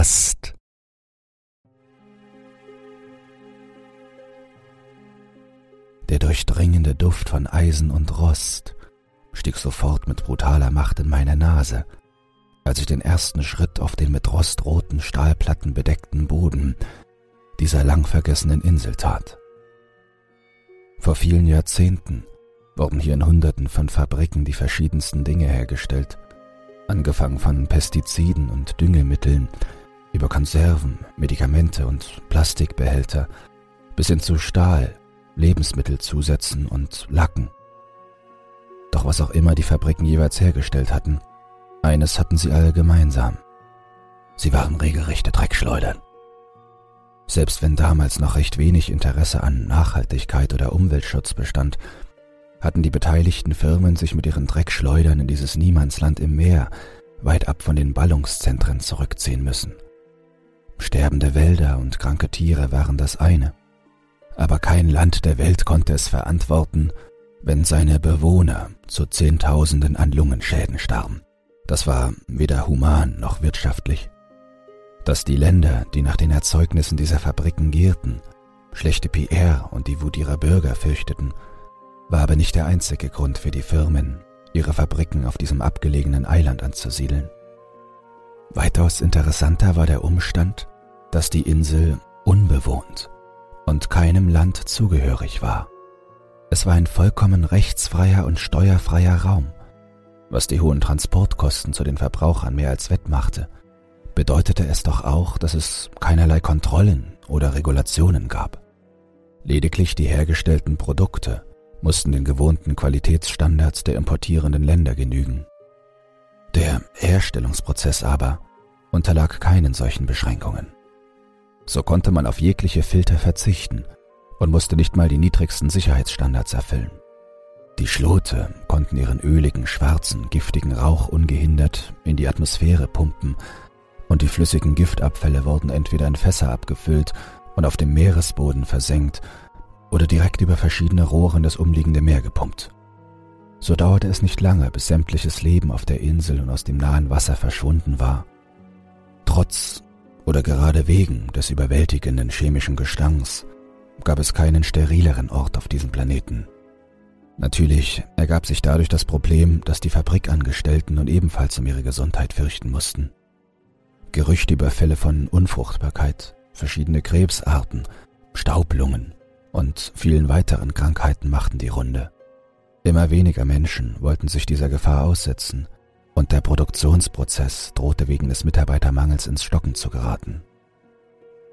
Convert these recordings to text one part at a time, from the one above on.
Rost. Der durchdringende Duft von Eisen und Rost stieg sofort mit brutaler Macht in meine Nase, als ich den ersten Schritt auf den mit rostroten Stahlplatten bedeckten Boden dieser lang vergessenen Insel tat. Vor vielen Jahrzehnten wurden hier in Hunderten von Fabriken die verschiedensten Dinge hergestellt, angefangen von Pestiziden und Düngemitteln, über Konserven, Medikamente und Plastikbehälter bis hin zu Stahl, Lebensmittelzusätzen und Lacken. Doch was auch immer die Fabriken jeweils hergestellt hatten, eines hatten sie alle gemeinsam. Sie waren regelrechte Dreckschleudern. Selbst wenn damals noch recht wenig Interesse an Nachhaltigkeit oder Umweltschutz bestand, hatten die beteiligten Firmen sich mit ihren Dreckschleudern in dieses Niemandsland im Meer, weit ab von den Ballungszentren zurückziehen müssen. Sterbende Wälder und kranke Tiere waren das eine, aber kein Land der Welt konnte es verantworten, wenn seine Bewohner zu Zehntausenden an Lungenschäden starben. Das war weder human noch wirtschaftlich dass die Länder, die nach den Erzeugnissen dieser Fabriken gierten, schlechte PR und die Wut ihrer Bürger fürchteten, war aber nicht der einzige Grund für die Firmen, ihre Fabriken auf diesem abgelegenen Eiland anzusiedeln. Weitaus interessanter war der Umstand, dass die Insel unbewohnt und keinem Land zugehörig war. Es war ein vollkommen rechtsfreier und steuerfreier Raum, was die hohen Transportkosten zu den Verbrauchern mehr als wettmachte – bedeutete es doch auch, dass es keinerlei Kontrollen oder Regulationen gab. Lediglich die hergestellten Produkte mussten den gewohnten Qualitätsstandards der importierenden Länder genügen. Der Herstellungsprozess aber unterlag keinen solchen Beschränkungen. So konnte man auf jegliche Filter verzichten und musste nicht mal die niedrigsten Sicherheitsstandards erfüllen. Die Schlote konnten ihren öligen, schwarzen, giftigen Rauch ungehindert in die Atmosphäre pumpen und die flüssigen Giftabfälle wurden entweder in Fässer abgefüllt und auf dem Meeresboden versenkt oder direkt über verschiedene Rohre in das umliegende Meer gepumpt. So dauerte es nicht lange, bis sämtliches Leben auf der Insel und aus dem nahen Wasser verschwunden war. Trotz oder gerade wegen des überwältigenden chemischen Gestanks gab es keinen sterileren Ort auf diesem Planeten. Natürlich ergab sich dadurch das Problem, dass die Fabrikangestellten nun ebenfalls um ihre Gesundheit fürchten mussten. Gerüchte über Fälle von Unfruchtbarkeit, verschiedene Krebsarten, Staublungen und vielen weiteren Krankheiten machten die Runde. Immer weniger Menschen wollten sich dieser Gefahr aussetzen und der Produktionsprozess drohte wegen des Mitarbeitermangels ins Stocken zu geraten.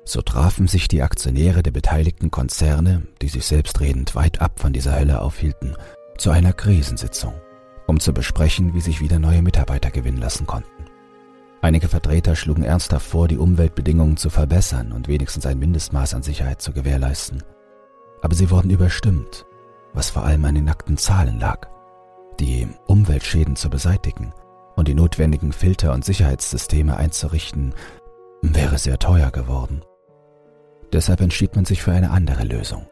So trafen sich die Aktionäre der beteiligten Konzerne, die sich selbstredend weit ab von dieser Hölle aufhielten, zu einer Krisensitzung, um zu besprechen, wie sich wieder neue Mitarbeiter gewinnen lassen konnten. Einige Vertreter schlugen ernsthaft vor, die Umweltbedingungen zu verbessern und wenigstens ein Mindestmaß an Sicherheit zu gewährleisten. Aber sie wurden überstimmt, was vor allem an den nackten Zahlen lag. Die Umweltschäden zu beseitigen und die notwendigen Filter- und Sicherheitssysteme einzurichten, wäre sehr teuer geworden. Deshalb entschied man sich für eine andere Lösung.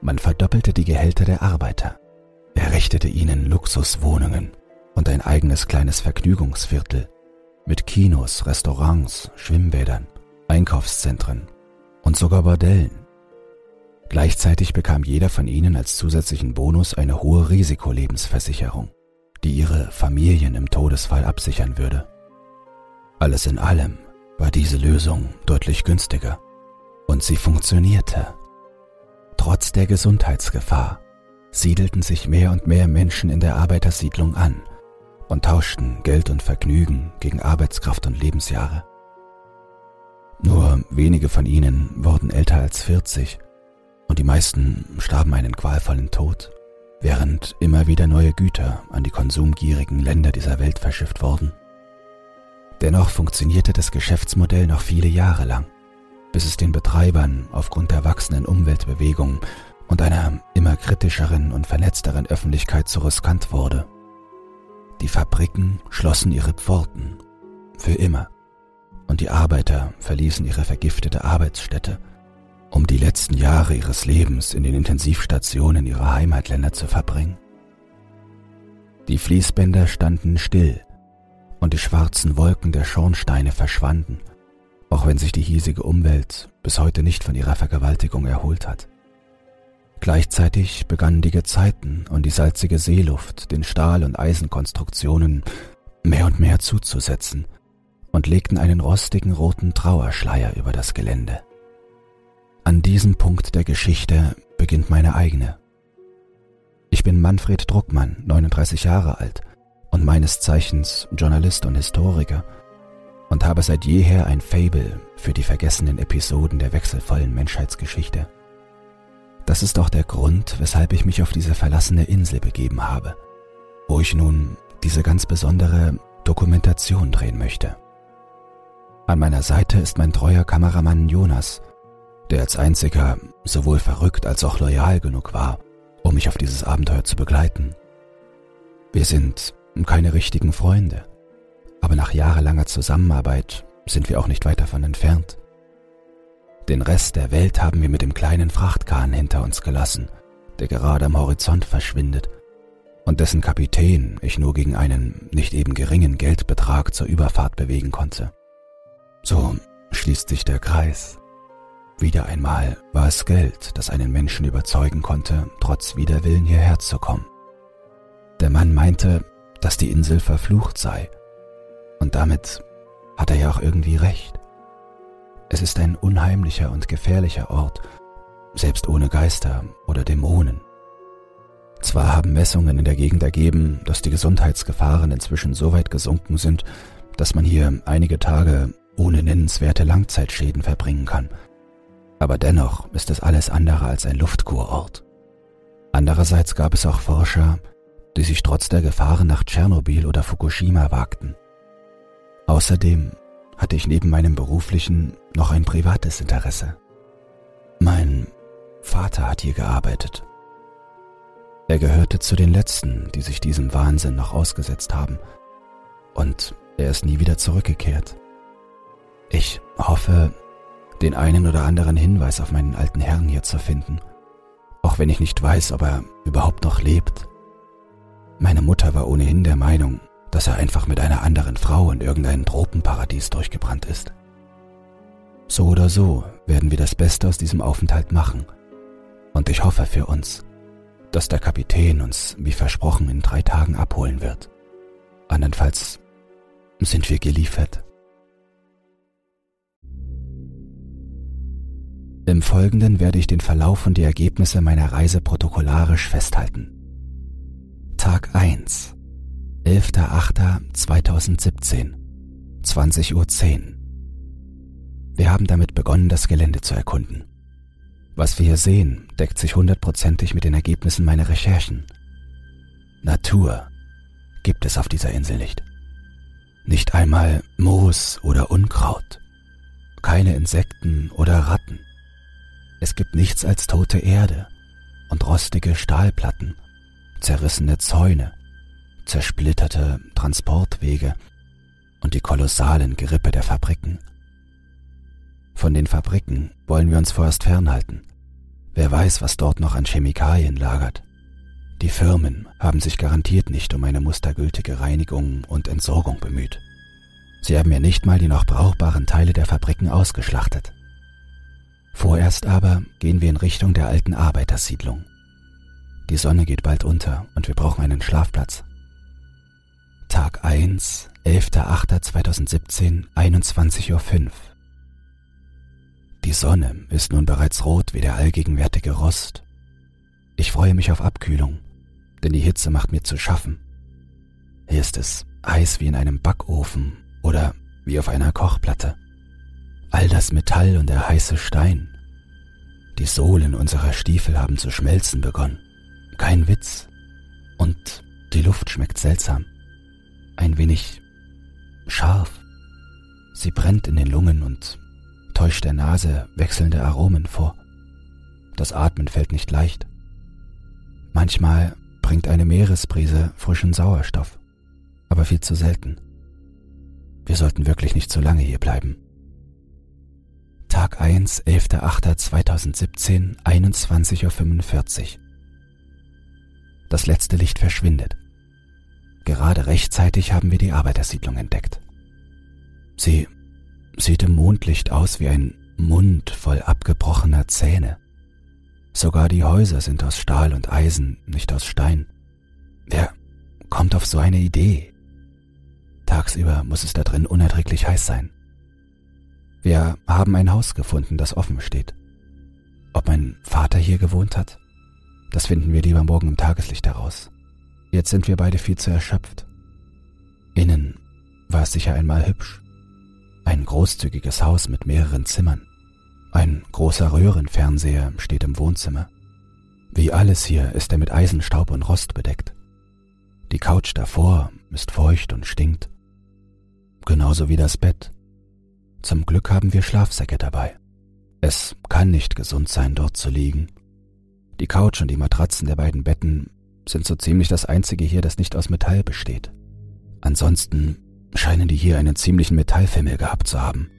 Man verdoppelte die Gehälter der Arbeiter, errichtete ihnen Luxuswohnungen und ein eigenes kleines Vergnügungsviertel mit Kinos, Restaurants, Schwimmbädern, Einkaufszentren und sogar Bordellen. Gleichzeitig bekam jeder von ihnen als zusätzlichen Bonus eine hohe Risikolebensversicherung, die ihre Familien im Todesfall absichern würde. Alles in allem war diese Lösung deutlich günstiger und sie funktionierte. Trotz der Gesundheitsgefahr siedelten sich mehr und mehr Menschen in der Arbeitersiedlung an – und tauschten Geld und Vergnügen gegen Arbeitskraft und Lebensjahre. Nur wenige von ihnen wurden älter als 40 und die meisten starben einen qualvollen Tod, während immer wieder neue Güter an die konsumgierigen Länder dieser Welt verschifft wurden. Dennoch funktionierte das Geschäftsmodell noch viele Jahre lang, bis es den Betreibern aufgrund der wachsenden Umweltbewegung und einer immer kritischeren und vernetzteren Öffentlichkeit zu riskant wurde die Fabriken schlossen ihre Pforten für immer und die Arbeiter verließen ihre vergiftete Arbeitsstätte, um die letzten Jahre ihres Lebens in den Intensivstationen ihrer Heimatländer zu verbringen. Die Fließbänder standen still und die schwarzen Wolken der Schornsteine verschwanden, auch wenn sich die hiesige Umwelt bis heute nicht von ihrer Vergewaltigung erholt hat. Gleichzeitig begannen die Gezeiten und die salzige Seeluft den Stahl- und Eisenkonstruktionen mehr und mehr zuzusetzen und legten einen rostigen roten Trauerschleier über das Gelände. An diesem Punkt der Geschichte beginnt meine eigene. Ich bin Manfred Druckmann, 39 Jahre alt und meines Zeichens Journalist und Historiker und habe seit jeher ein Fable für die vergessenen Episoden der wechselvollen Menschheitsgeschichte. Das ist auch der Grund, weshalb ich mich auf diese verlassene Insel begeben habe, wo ich nun diese ganz besondere Dokumentation drehen möchte. An meiner Seite ist mein treuer Kameramann Jonas, der als einziger sowohl verrückt als auch loyal genug war, um mich auf dieses Abenteuer zu begleiten. Wir sind keine richtigen Freunde, aber nach jahrelanger Zusammenarbeit sind wir auch nicht weit davon entfernt. Den Rest der Welt haben wir mit dem kleinen Frachtkahn hinter uns gelassen, der gerade am Horizont verschwindet und dessen Kapitän ich nur gegen einen nicht eben geringen Geldbetrag zur Überfahrt bewegen konnte. So schließt sich der Kreis. Wieder einmal war es Geld, das einen Menschen überzeugen konnte, trotz Widerwillen hierher zu kommen. Der Mann meinte, dass die Insel verflucht sei. Und damit hat er ja auch irgendwie recht. Es ist ein unheimlicher und gefährlicher Ort, selbst ohne Geister oder Dämonen. Zwar haben Messungen in der Gegend ergeben, dass die Gesundheitsgefahren inzwischen so weit gesunken sind, dass man hier einige Tage ohne nennenswerte Langzeitschäden verbringen kann. Aber dennoch ist es alles andere als ein Luftkurort. Andererseits gab es auch Forscher, die sich trotz der Gefahren nach Tschernobyl oder Fukushima wagten. Außerdem hatte ich neben meinem beruflichen noch ein privates Interesse. Mein Vater hat hier gearbeitet. Er gehörte zu den Letzten, die sich diesem Wahnsinn noch ausgesetzt haben, und er ist nie wieder zurückgekehrt. Ich hoffe, den einen oder anderen Hinweis auf meinen alten Herrn hier zu finden, auch wenn ich nicht weiß, ob er überhaupt noch lebt. Meine Mutter war ohnehin der Meinung, dass er einfach mit einer anderen Frau in irgendein Tropenparadies durchgebrannt ist. So oder so werden wir das Beste aus diesem Aufenthalt machen. Und ich hoffe für uns, dass der Kapitän uns, wie versprochen, in drei Tagen abholen wird. Andernfalls sind wir geliefert. Im Folgenden werde ich den Verlauf und die Ergebnisse meiner Reise protokollarisch festhalten. Tag 1 11.08.2017 20.10 Uhr. Wir haben damit begonnen, das Gelände zu erkunden. Was wir hier sehen, deckt sich hundertprozentig mit den Ergebnissen meiner Recherchen. Natur gibt es auf dieser Insel nicht. Nicht einmal Moos oder Unkraut. Keine Insekten oder Ratten. Es gibt nichts als tote Erde und rostige Stahlplatten, zerrissene Zäune zersplitterte Transportwege und die kolossalen Gerippe der Fabriken. Von den Fabriken wollen wir uns vorerst fernhalten. Wer weiß, was dort noch an Chemikalien lagert. Die Firmen haben sich garantiert nicht um eine mustergültige Reinigung und Entsorgung bemüht. Sie haben ja nicht mal die noch brauchbaren Teile der Fabriken ausgeschlachtet. Vorerst aber gehen wir in Richtung der alten Arbeitersiedlung. Die Sonne geht bald unter und wir brauchen einen Schlafplatz. Tag 1, 11.08.2017, 21.05 Uhr. Die Sonne ist nun bereits rot wie der allgegenwärtige Rost. Ich freue mich auf Abkühlung, denn die Hitze macht mir zu schaffen. Hier ist es heiß wie in einem Backofen oder wie auf einer Kochplatte. All das Metall und der heiße Stein. Die Sohlen unserer Stiefel haben zu schmelzen begonnen. Kein Witz. Und die Luft schmeckt seltsam ein wenig scharf. Sie brennt in den Lungen und täuscht der Nase wechselnde Aromen vor. Das Atmen fällt nicht leicht. Manchmal bringt eine Meeresbrise frischen Sauerstoff, aber viel zu selten. Wir sollten wirklich nicht zu lange hier bleiben. Tag 1, 11.08.2017, 21.45 Uhr. Das letzte Licht verschwindet. Gerade rechtzeitig haben wir die Arbeitersiedlung entdeckt. Sie sieht im Mondlicht aus wie ein Mund voll abgebrochener Zähne. Sogar die Häuser sind aus Stahl und Eisen, nicht aus Stein. Wer kommt auf so eine Idee? Tagsüber muss es da drin unerträglich heiß sein. Wir haben ein Haus gefunden, das offen steht. Ob mein Vater hier gewohnt hat? Das finden wir lieber morgen im Tageslicht heraus. Jetzt sind wir beide viel zu erschöpft. Innen war es sicher einmal hübsch. Ein großzügiges Haus mit mehreren Zimmern. Ein großer Röhrenfernseher steht im Wohnzimmer. Wie alles hier ist er mit Eisenstaub und Rost bedeckt. Die Couch davor ist feucht und stinkt. Genauso wie das Bett. Zum Glück haben wir Schlafsäcke dabei. Es kann nicht gesund sein, dort zu liegen. Die Couch und die Matratzen der beiden Betten sind so ziemlich das einzige hier, das nicht aus Metall besteht. Ansonsten scheinen die hier einen ziemlichen Metallfimmel gehabt zu haben.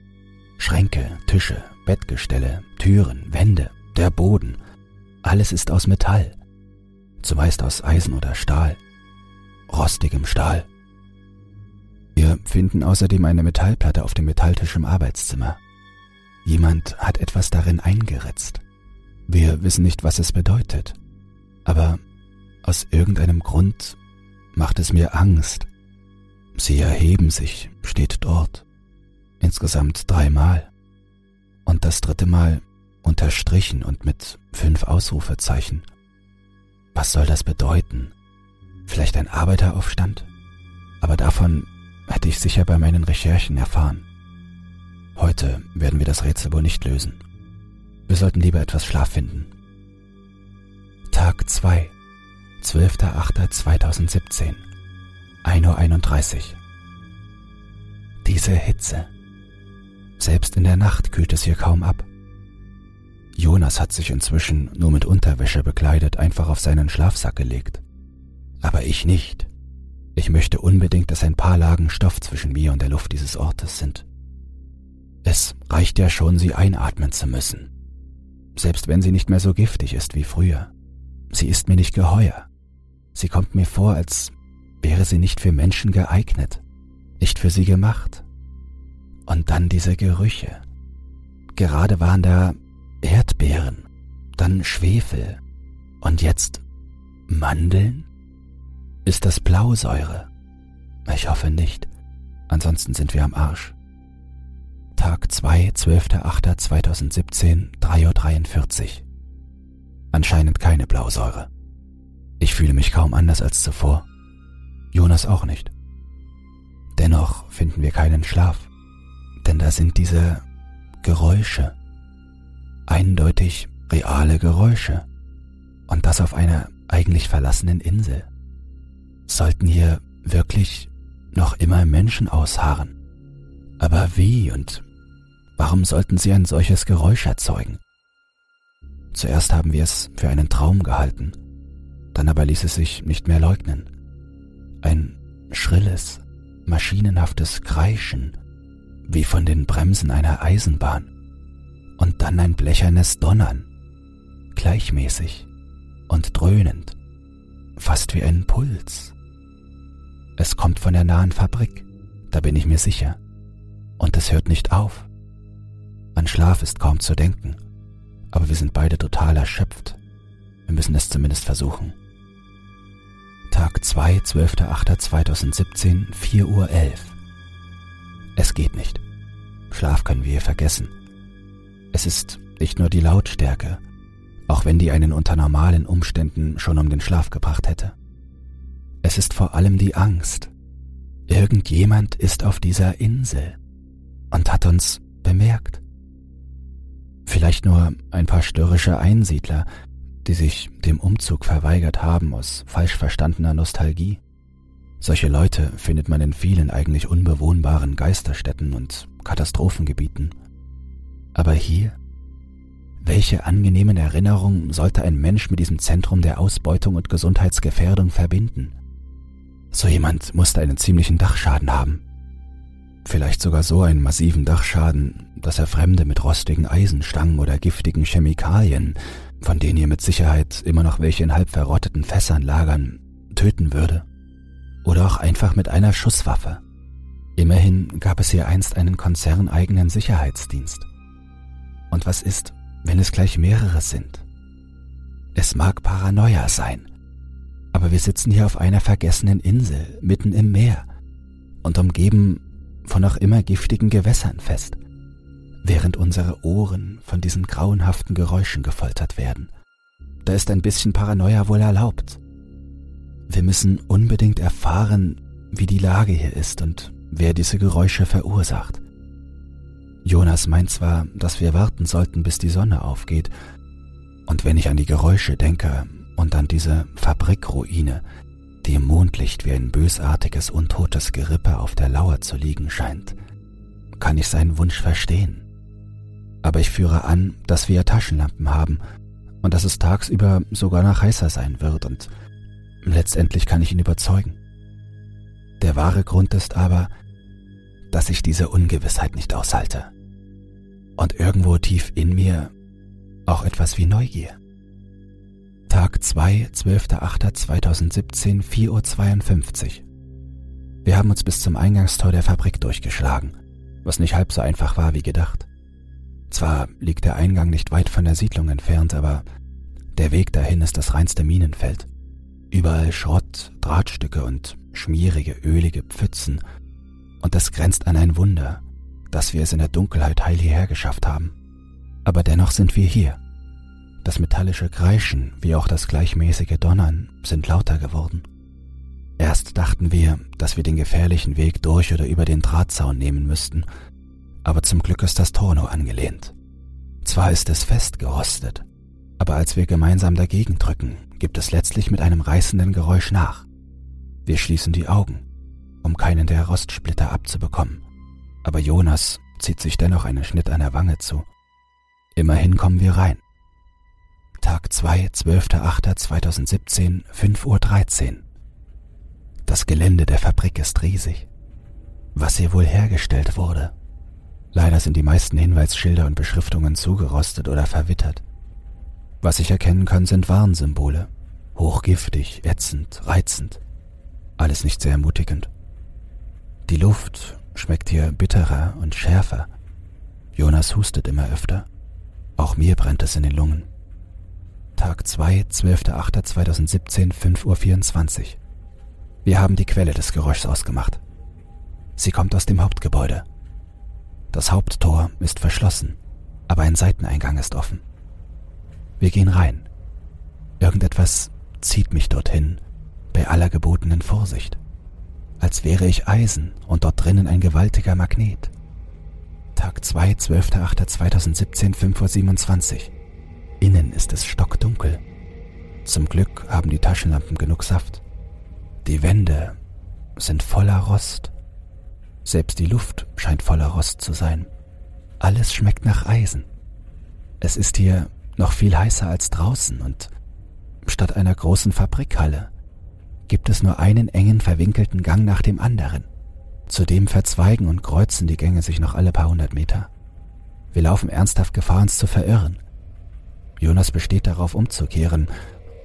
Schränke, Tische, Bettgestelle, Türen, Wände, der Boden, alles ist aus Metall. Zumeist aus Eisen oder Stahl. Rostigem Stahl. Wir finden außerdem eine Metallplatte auf dem Metalltisch im Arbeitszimmer. Jemand hat etwas darin eingeritzt. Wir wissen nicht, was es bedeutet, aber aus irgendeinem Grund macht es mir Angst, Sie erheben sich, steht dort. Insgesamt dreimal. Und das dritte Mal unterstrichen und mit fünf Ausrufezeichen. Was soll das bedeuten? Vielleicht ein Arbeiteraufstand? Aber davon hätte ich sicher bei meinen Recherchen erfahren. Heute werden wir das Rätsel wohl nicht lösen. Wir sollten lieber etwas Schlaf finden. Tag 2, 12.08.2017 1.31 Uhr. Diese Hitze. Selbst in der Nacht kühlt es hier kaum ab. Jonas hat sich inzwischen nur mit Unterwäsche bekleidet einfach auf seinen Schlafsack gelegt. Aber ich nicht. Ich möchte unbedingt, dass ein paar Lagen Stoff zwischen mir und der Luft dieses Ortes sind. Es reicht ja schon, sie einatmen zu müssen. Selbst wenn sie nicht mehr so giftig ist wie früher. Sie ist mir nicht geheuer. Sie kommt mir vor, als wäre sie nicht für Menschen geeignet, nicht für sie gemacht. Und dann diese Gerüche. Gerade waren da Erdbeeren, dann Schwefel und jetzt Mandeln? Ist das Blausäure? Ich hoffe nicht, ansonsten sind wir am Arsch. Tag 2, 12.08.2017, 3.43 Uhr. Anscheinend keine Blausäure. Ich fühle mich kaum anders als zuvor. Jonas auch nicht. Dennoch finden wir keinen Schlaf, denn da sind diese Geräusche, eindeutig reale Geräusche, und das auf einer eigentlich verlassenen Insel. Sollten hier wirklich noch immer Menschen ausharren? Aber wie und warum sollten sie ein solches Geräusch erzeugen? Zuerst haben wir es für einen Traum gehalten, dann aber ließ es sich nicht mehr leugnen. Ein schrilles, maschinenhaftes Kreischen, wie von den Bremsen einer Eisenbahn. Und dann ein blechernes Donnern, gleichmäßig und dröhnend, fast wie ein Puls. Es kommt von der nahen Fabrik, da bin ich mir sicher. Und es hört nicht auf. An Schlaf ist kaum zu denken, aber wir sind beide total erschöpft. Wir müssen es zumindest versuchen. Tag 2, 12.08.2017, 4.11 Uhr. Es geht nicht. Schlaf können wir vergessen. Es ist nicht nur die Lautstärke, auch wenn die einen unter normalen Umständen schon um den Schlaf gebracht hätte. Es ist vor allem die Angst. Irgendjemand ist auf dieser Insel und hat uns bemerkt. Vielleicht nur ein paar störrische Einsiedler, die sich dem Umzug verweigert haben aus falsch verstandener Nostalgie. Solche Leute findet man in vielen eigentlich unbewohnbaren Geisterstädten und Katastrophengebieten. Aber hier? Welche angenehmen Erinnerungen sollte ein Mensch mit diesem Zentrum der Ausbeutung und Gesundheitsgefährdung verbinden? So jemand musste einen ziemlichen Dachschaden haben. Vielleicht sogar so einen massiven Dachschaden, dass er Fremde mit rostigen Eisenstangen oder giftigen Chemikalien von denen ihr mit Sicherheit immer noch welche in halb verrotteten Fässern lagern, töten würde. Oder auch einfach mit einer Schusswaffe. Immerhin gab es hier einst einen konzerneigenen Sicherheitsdienst. Und was ist, wenn es gleich mehrere sind? Es mag Paranoia sein, aber wir sitzen hier auf einer vergessenen Insel mitten im Meer und umgeben von noch immer giftigen Gewässern fest, während unsere Ohren von diesen grauenhaften Geräuschen gefoltert werden. Da ist ein bisschen Paranoia wohl erlaubt. Wir müssen unbedingt erfahren, wie die Lage hier ist und wer diese Geräusche verursacht. Jonas meint zwar, dass wir warten sollten, bis die Sonne aufgeht, und wenn ich an die Geräusche denke und an diese Fabrikruine, die im Mondlicht wie ein bösartiges, untotes Gerippe auf der Lauer zu liegen scheint, kann ich seinen Wunsch verstehen. Aber ich führe an, dass wir Taschenlampen haben und dass es tagsüber sogar noch heißer sein wird und letztendlich kann ich ihn überzeugen. Der wahre Grund ist aber, dass ich diese Ungewissheit nicht aushalte. Und irgendwo tief in mir auch etwas wie Neugier. Tag 2, 12.08.2017, 4.52 Uhr. Wir haben uns bis zum Eingangstor der Fabrik durchgeschlagen, was nicht halb so einfach war wie gedacht. Zwar liegt der Eingang nicht weit von der Siedlung entfernt, aber der Weg dahin ist das reinste Minenfeld. Überall Schrott, Drahtstücke und schmierige, ölige Pfützen. Und das grenzt an ein Wunder, dass wir es in der Dunkelheit heil hierher geschafft haben. Aber dennoch sind wir hier. Das metallische Kreischen wie auch das gleichmäßige Donnern sind lauter geworden. Erst dachten wir, dass wir den gefährlichen Weg durch oder über den Drahtzaun nehmen müssten, aber zum Glück ist das Tor nur angelehnt. Zwar ist es festgerostet, aber als wir gemeinsam dagegen drücken, gibt es letztlich mit einem reißenden Geräusch nach. Wir schließen die Augen, um keinen der Rostsplitter abzubekommen, aber Jonas zieht sich dennoch einen Schnitt an der Wange zu. Immerhin kommen wir rein. Tag 2, 12.08.2017, 5.13 Uhr. Das Gelände der Fabrik ist riesig. Was hier wohl hergestellt wurde. Leider sind die meisten Hinweisschilder und Beschriftungen zugerostet oder verwittert. Was ich erkennen kann, sind Warnsymbole. Hochgiftig, ätzend, reizend. Alles nicht sehr ermutigend. Die Luft schmeckt hier bitterer und schärfer. Jonas hustet immer öfter. Auch mir brennt es in den Lungen. Tag 2, 12.08.2017, 5.24 Uhr. Wir haben die Quelle des Geräuschs ausgemacht. Sie kommt aus dem Hauptgebäude. Das Haupttor ist verschlossen, aber ein Seiteneingang ist offen. Wir gehen rein. Irgendetwas zieht mich dorthin, bei aller gebotenen Vorsicht. Als wäre ich Eisen und dort drinnen ein gewaltiger Magnet. Tag 2, 12.08.2017, 5.27 Uhr. Innen ist es stockdunkel. Zum Glück haben die Taschenlampen genug Saft. Die Wände sind voller Rost. Selbst die Luft scheint voller Rost zu sein. Alles schmeckt nach Eisen. Es ist hier noch viel heißer als draußen und statt einer großen Fabrikhalle gibt es nur einen engen verwinkelten Gang nach dem anderen. Zudem verzweigen und kreuzen die Gänge sich noch alle paar hundert Meter. Wir laufen ernsthaft Gefahr, uns zu verirren. Jonas besteht darauf, umzukehren,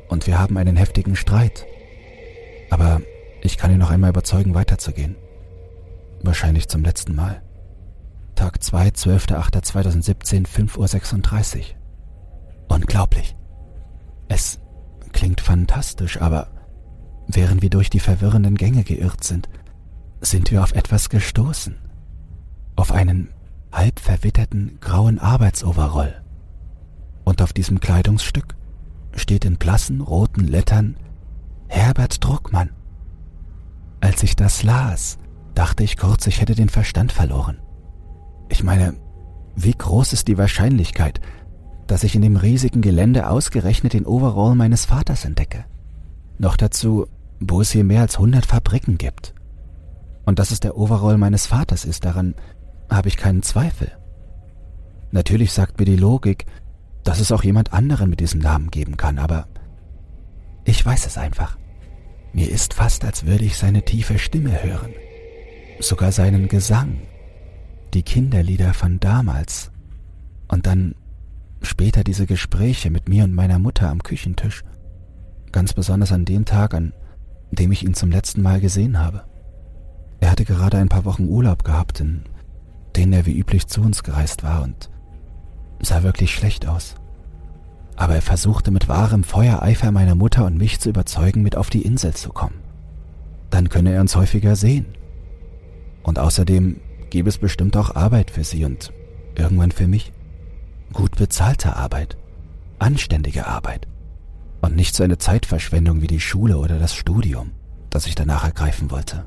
und wir haben einen heftigen Streit. Aber ich kann ihn noch einmal überzeugen, weiterzugehen. Wahrscheinlich zum letzten Mal. Tag 2, 12.08.2017, 5.36 Uhr. Unglaublich. Es klingt fantastisch, aber während wir durch die verwirrenden Gänge geirrt sind, sind wir auf etwas gestoßen. Auf einen halb verwitterten grauen Arbeitsoverroll. Und auf diesem Kleidungsstück steht in blassen roten Lettern Herbert Druckmann. Als ich das las, dachte ich kurz, ich hätte den Verstand verloren. Ich meine, wie groß ist die Wahrscheinlichkeit, dass ich in dem riesigen Gelände ausgerechnet den Overall meines Vaters entdecke? Noch dazu, wo es hier mehr als 100 Fabriken gibt. Und dass es der Overall meines Vaters ist, daran habe ich keinen Zweifel. Natürlich sagt mir die Logik, dass es auch jemand anderen mit diesem Namen geben kann, aber ich weiß es einfach. Mir ist fast, als würde ich seine tiefe Stimme hören, sogar seinen Gesang, die Kinderlieder von damals und dann später diese Gespräche mit mir und meiner Mutter am Küchentisch, ganz besonders an dem Tag, an dem ich ihn zum letzten Mal gesehen habe. Er hatte gerade ein paar Wochen Urlaub gehabt, in denen er wie üblich zu uns gereist war und sah wirklich schlecht aus. Aber er versuchte mit wahrem Feuereifer meine Mutter und mich zu überzeugen, mit auf die Insel zu kommen. Dann könne er uns häufiger sehen. Und außerdem gäbe es bestimmt auch Arbeit für sie und irgendwann für mich. Gut bezahlte Arbeit, anständige Arbeit und nicht so eine Zeitverschwendung wie die Schule oder das Studium, das ich danach ergreifen wollte.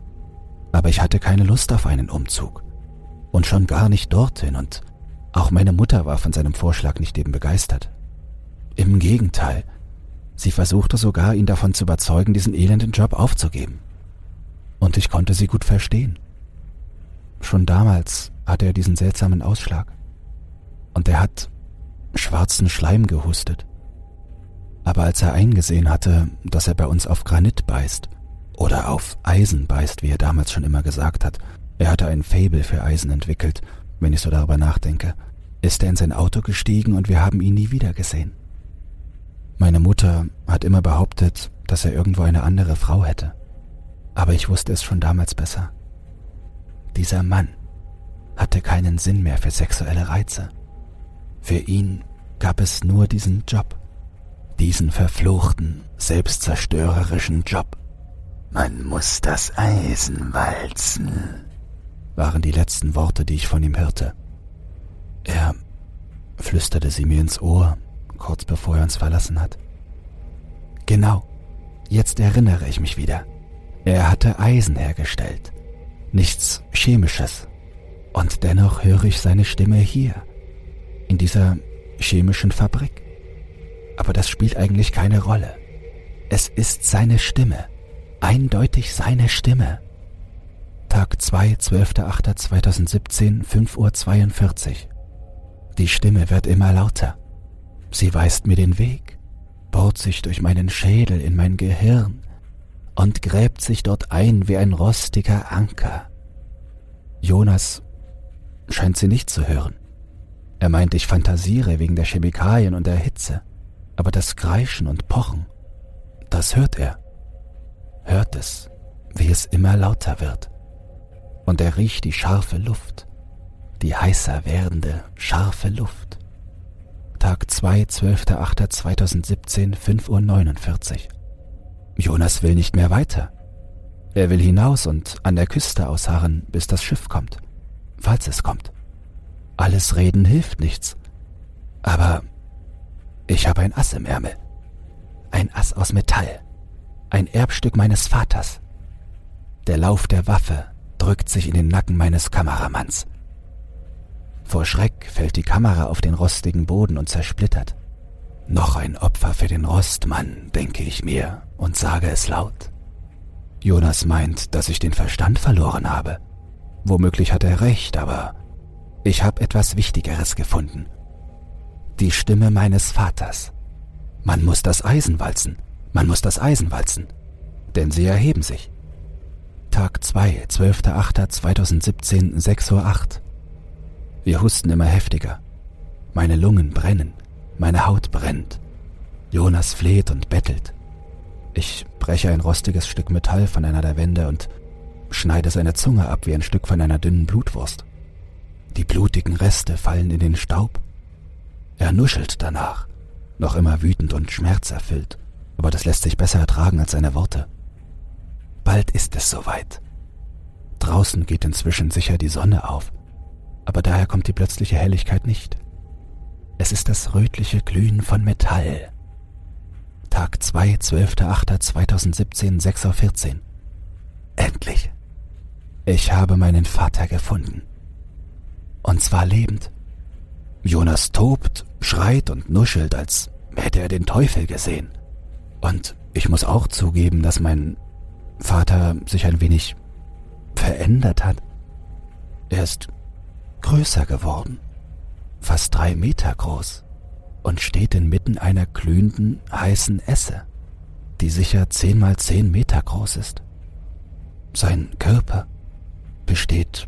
Aber ich hatte keine Lust auf einen Umzug und schon gar nicht dorthin und auch meine Mutter war von seinem Vorschlag nicht eben begeistert. Im Gegenteil, sie versuchte sogar, ihn davon zu überzeugen, diesen elenden Job aufzugeben. Und ich konnte sie gut verstehen. Schon damals hatte er diesen seltsamen Ausschlag. Und er hat schwarzen Schleim gehustet. Aber als er eingesehen hatte, dass er bei uns auf Granit beißt, oder auf Eisen beißt, wie er damals schon immer gesagt hat, er hatte ein Fabel für Eisen entwickelt, wenn ich so darüber nachdenke, ist er in sein Auto gestiegen und wir haben ihn nie wieder gesehen. Meine Mutter hat immer behauptet, dass er irgendwo eine andere Frau hätte. Aber ich wusste es schon damals besser. Dieser Mann hatte keinen Sinn mehr für sexuelle Reize. Für ihn gab es nur diesen Job. Diesen verfluchten, selbstzerstörerischen Job. Man muss das Eisen walzen, waren die letzten Worte, die ich von ihm hörte. Er flüsterte sie mir ins Ohr, kurz bevor er uns verlassen hat. Genau, jetzt erinnere ich mich wieder. Er hatte Eisen hergestellt nichts Chemisches. Und dennoch höre ich seine Stimme hier, in dieser chemischen Fabrik. Aber das spielt eigentlich keine Rolle. Es ist seine Stimme, eindeutig seine Stimme. Tag 2, 12.08.2017, 5.42 Uhr. Die Stimme wird immer lauter. Sie weist mir den Weg, bohrt sich durch meinen Schädel in mein Gehirn, und gräbt sich dort ein wie ein rostiger Anker. Jonas scheint sie nicht zu hören. Er meint, ich fantasiere wegen der Chemikalien und der Hitze, aber das Kreischen und Pochen, das hört er. Hört es, wie es immer lauter wird. Und er riecht die scharfe Luft, die heißer werdende, scharfe Luft. Tag 2, 12.08.2017, 5.49 Uhr. Jonas will nicht mehr weiter. Er will hinaus und an der Küste ausharren, bis das Schiff kommt. Falls es kommt. Alles Reden hilft nichts. Aber ich habe ein Ass im Ärmel. Ein Ass aus Metall. Ein Erbstück meines Vaters. Der Lauf der Waffe drückt sich in den Nacken meines Kameramanns. Vor Schreck fällt die Kamera auf den rostigen Boden und zersplittert. Noch ein Opfer für den Rostmann, denke ich mir und sage es laut. Jonas meint, dass ich den Verstand verloren habe. Womöglich hat er recht, aber ich habe etwas Wichtigeres gefunden. Die Stimme meines Vaters. Man muss das Eisen walzen. Man muss das Eisen walzen. Denn sie erheben sich. Tag 2, 12.08.2017, 6.08 Uhr. Wir husten immer heftiger. Meine Lungen brennen. Meine Haut brennt. Jonas fleht und bettelt. Ich breche ein rostiges Stück Metall von einer der Wände und schneide seine Zunge ab wie ein Stück von einer dünnen Blutwurst. Die blutigen Reste fallen in den Staub. Er nuschelt danach, noch immer wütend und schmerzerfüllt, aber das lässt sich besser ertragen als seine Worte. Bald ist es soweit. Draußen geht inzwischen sicher die Sonne auf, aber daher kommt die plötzliche Helligkeit nicht. Es ist das rötliche Glühen von Metall. Tag 2, 12.08.2017, 6.14 Uhr. Endlich. Ich habe meinen Vater gefunden. Und zwar lebend. Jonas tobt, schreit und nuschelt, als hätte er den Teufel gesehen. Und ich muss auch zugeben, dass mein Vater sich ein wenig verändert hat. Er ist größer geworden fast drei Meter groß und steht inmitten einer glühenden, heißen Esse, die sicher zehn mal zehn Meter groß ist. Sein Körper besteht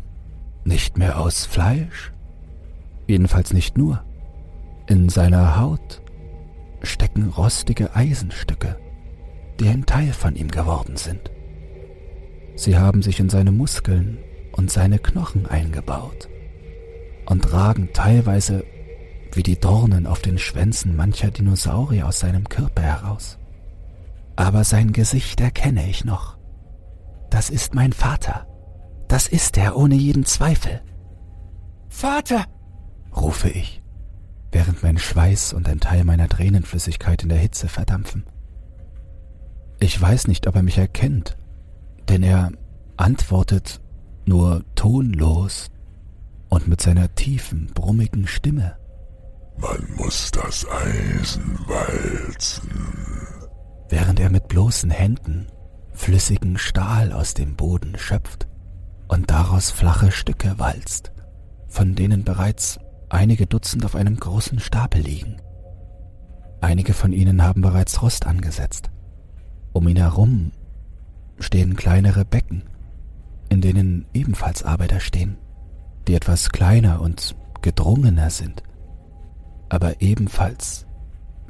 nicht mehr aus Fleisch, jedenfalls nicht nur. In seiner Haut stecken rostige Eisenstücke, die ein Teil von ihm geworden sind. Sie haben sich in seine Muskeln und seine Knochen eingebaut und ragen teilweise wie die Dornen auf den Schwänzen mancher Dinosaurier aus seinem Körper heraus. Aber sein Gesicht erkenne ich noch. Das ist mein Vater. Das ist er ohne jeden Zweifel. Vater! rufe ich, während mein Schweiß und ein Teil meiner Tränenflüssigkeit in der Hitze verdampfen. Ich weiß nicht, ob er mich erkennt, denn er antwortet nur tonlos und mit seiner tiefen, brummigen Stimme. Man muss das Eisen walzen. Während er mit bloßen Händen flüssigen Stahl aus dem Boden schöpft und daraus flache Stücke walzt, von denen bereits einige Dutzend auf einem großen Stapel liegen. Einige von ihnen haben bereits Rost angesetzt. Um ihn herum stehen kleinere Becken, in denen ebenfalls Arbeiter stehen, die etwas kleiner und gedrungener sind, aber ebenfalls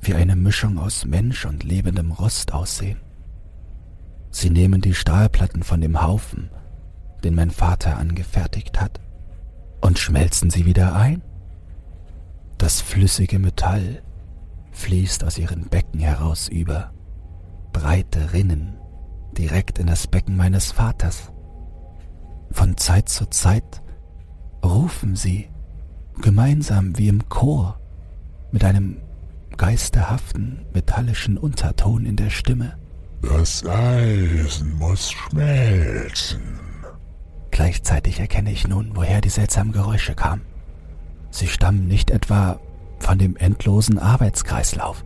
wie eine Mischung aus Mensch und lebendem Rost aussehen. Sie nehmen die Stahlplatten von dem Haufen, den mein Vater angefertigt hat, und schmelzen sie wieder ein. Das flüssige Metall fließt aus ihren Becken heraus über, breite Rinnen direkt in das Becken meines Vaters. Von Zeit zu Zeit rufen sie gemeinsam wie im Chor mit einem geisterhaften metallischen Unterton in der Stimme. Das Eisen muss schmelzen. Gleichzeitig erkenne ich nun, woher die seltsamen Geräusche kamen. Sie stammen nicht etwa von dem endlosen Arbeitskreislauf.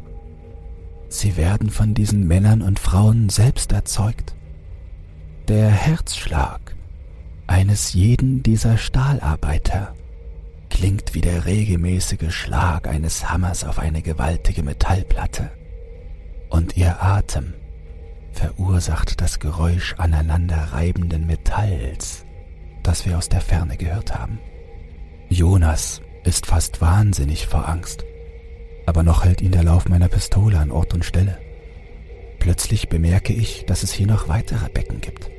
Sie werden von diesen Männern und Frauen selbst erzeugt. Der Herzschlag eines jeden dieser Stahlarbeiter klingt wie der regelmäßige Schlag eines Hammers auf eine gewaltige Metallplatte. Und ihr Atem verursacht das Geräusch aneinanderreibenden Metalls, das wir aus der Ferne gehört haben. Jonas ist fast wahnsinnig vor Angst, aber noch hält ihn der Lauf meiner Pistole an Ort und Stelle. Plötzlich bemerke ich, dass es hier noch weitere Becken gibt.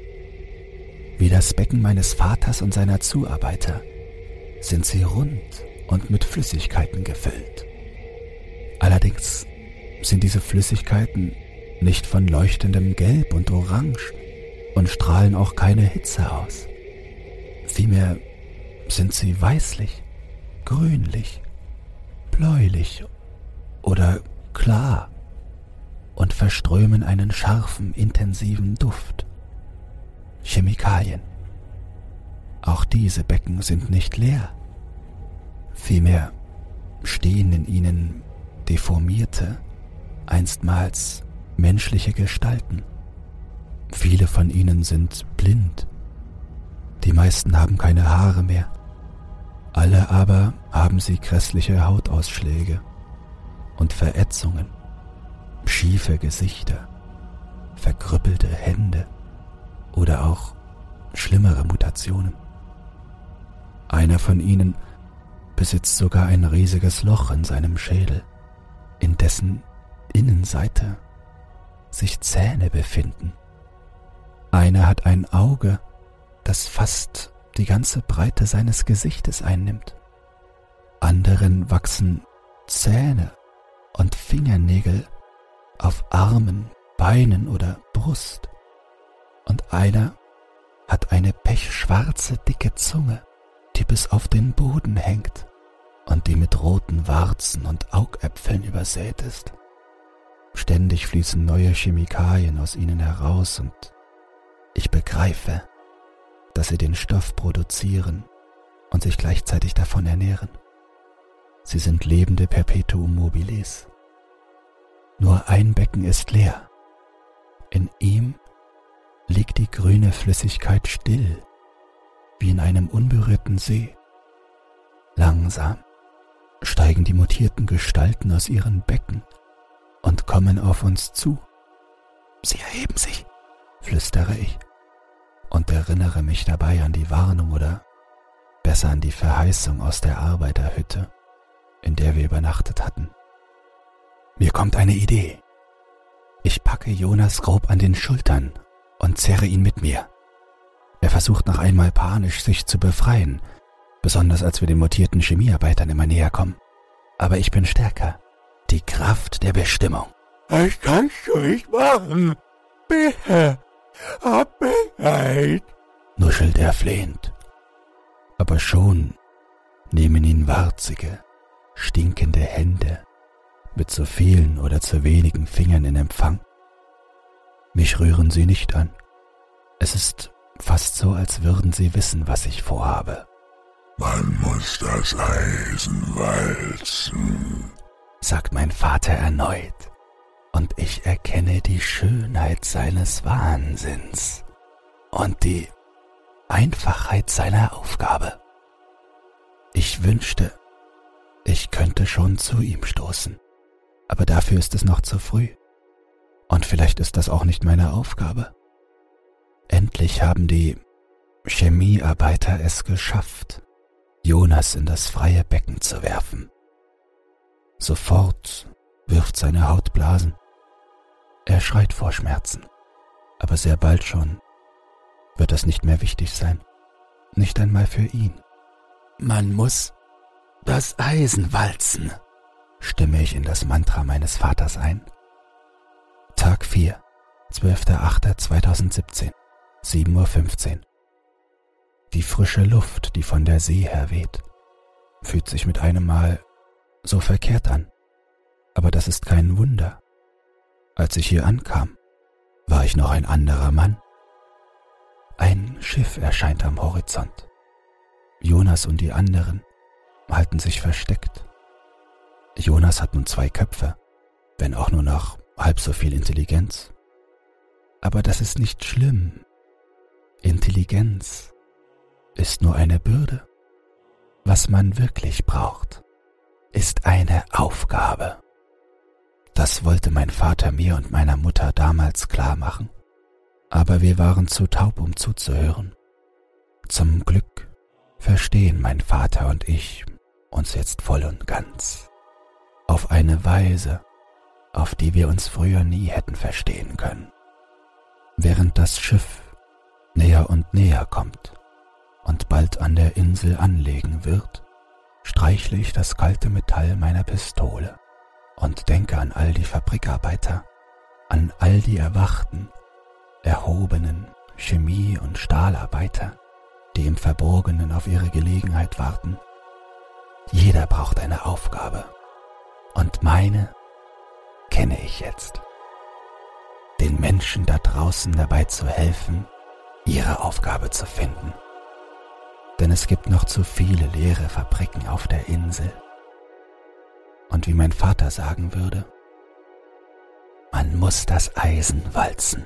Wie das Becken meines Vaters und seiner Zuarbeiter sind sie rund und mit Flüssigkeiten gefüllt. Allerdings sind diese Flüssigkeiten nicht von leuchtendem Gelb und Orange und strahlen auch keine Hitze aus. Vielmehr sind sie weißlich, grünlich, bläulich oder klar und verströmen einen scharfen, intensiven Duft. Chemikalien. Auch diese Becken sind nicht leer. Vielmehr stehen in ihnen deformierte, einstmals menschliche Gestalten. Viele von ihnen sind blind. Die meisten haben keine Haare mehr. Alle aber haben sie grässliche Hautausschläge und Verätzungen, schiefe Gesichter, verkrüppelte Hände oder auch schlimmere Mutationen. Einer von ihnen besitzt sogar ein riesiges Loch in seinem Schädel, in dessen Innenseite sich Zähne befinden. Einer hat ein Auge, das fast die ganze Breite seines Gesichtes einnimmt. Anderen wachsen Zähne und Fingernägel auf Armen, Beinen oder Brust. Und einer hat eine pechschwarze dicke Zunge, die bis auf den Boden hängt und die mit roten Warzen und Augäpfeln übersät ist. Ständig fließen neue Chemikalien aus ihnen heraus und ich begreife, dass sie den Stoff produzieren und sich gleichzeitig davon ernähren. Sie sind lebende Perpetuum mobiles. Nur ein Becken ist leer. In ihm liegt die grüne Flüssigkeit still, wie in einem unberührten See. Langsam steigen die mutierten Gestalten aus ihren Becken und kommen auf uns zu. Sie erheben sich, flüstere ich und erinnere mich dabei an die Warnung oder besser an die Verheißung aus der Arbeiterhütte, in der wir übernachtet hatten. Mir kommt eine Idee. Ich packe Jonas grob an den Schultern und zerre ihn mit mir. Er versucht noch einmal panisch, sich zu befreien, besonders als wir den mutierten Chemiearbeitern immer näher kommen. Aber ich bin stärker. Die Kraft der Bestimmung. Das kannst du nicht machen. Bitte, hab Mitleid, nuschelt er flehend. Aber schon nehmen ihn warzige, stinkende Hände mit zu vielen oder zu wenigen Fingern in Empfang. Mich rühren sie nicht an. Es ist fast so, als würden sie wissen, was ich vorhabe. Man muss das Eisen walzen, sagt mein Vater erneut, und ich erkenne die Schönheit seines Wahnsinns und die Einfachheit seiner Aufgabe. Ich wünschte, ich könnte schon zu ihm stoßen, aber dafür ist es noch zu früh. Und vielleicht ist das auch nicht meine Aufgabe. Endlich haben die Chemiearbeiter es geschafft, Jonas in das freie Becken zu werfen. Sofort wirft seine Haut Blasen. Er schreit vor Schmerzen, aber sehr bald schon wird das nicht mehr wichtig sein, nicht einmal für ihn. Man muss das Eisen walzen, stimme ich in das Mantra meines Vaters ein. Tag 4, 12.08.2017, 7.15 Uhr. Die frische Luft, die von der See her weht, fühlt sich mit einem Mal so verkehrt an. Aber das ist kein Wunder. Als ich hier ankam, war ich noch ein anderer Mann. Ein Schiff erscheint am Horizont. Jonas und die anderen halten sich versteckt. Jonas hat nun zwei Köpfe, wenn auch nur noch halb so viel Intelligenz. Aber das ist nicht schlimm. Intelligenz ist nur eine Bürde. Was man wirklich braucht, ist eine Aufgabe. Das wollte mein Vater mir und meiner Mutter damals klar machen, aber wir waren zu taub, um zuzuhören. Zum Glück verstehen mein Vater und ich uns jetzt voll und ganz, auf eine Weise, auf die wir uns früher nie hätten verstehen können. Während das Schiff näher und näher kommt und bald an der Insel anlegen wird, streichle ich das kalte Metall meiner Pistole und denke an all die Fabrikarbeiter, an all die erwachten, erhobenen Chemie- und Stahlarbeiter, die im Verborgenen auf ihre Gelegenheit warten. Jeder braucht eine Aufgabe. Und meine kenne ich jetzt. Den Menschen da draußen dabei zu helfen, ihre Aufgabe zu finden. Denn es gibt noch zu viele leere Fabriken auf der Insel. Und wie mein Vater sagen würde, man muss das Eisen walzen.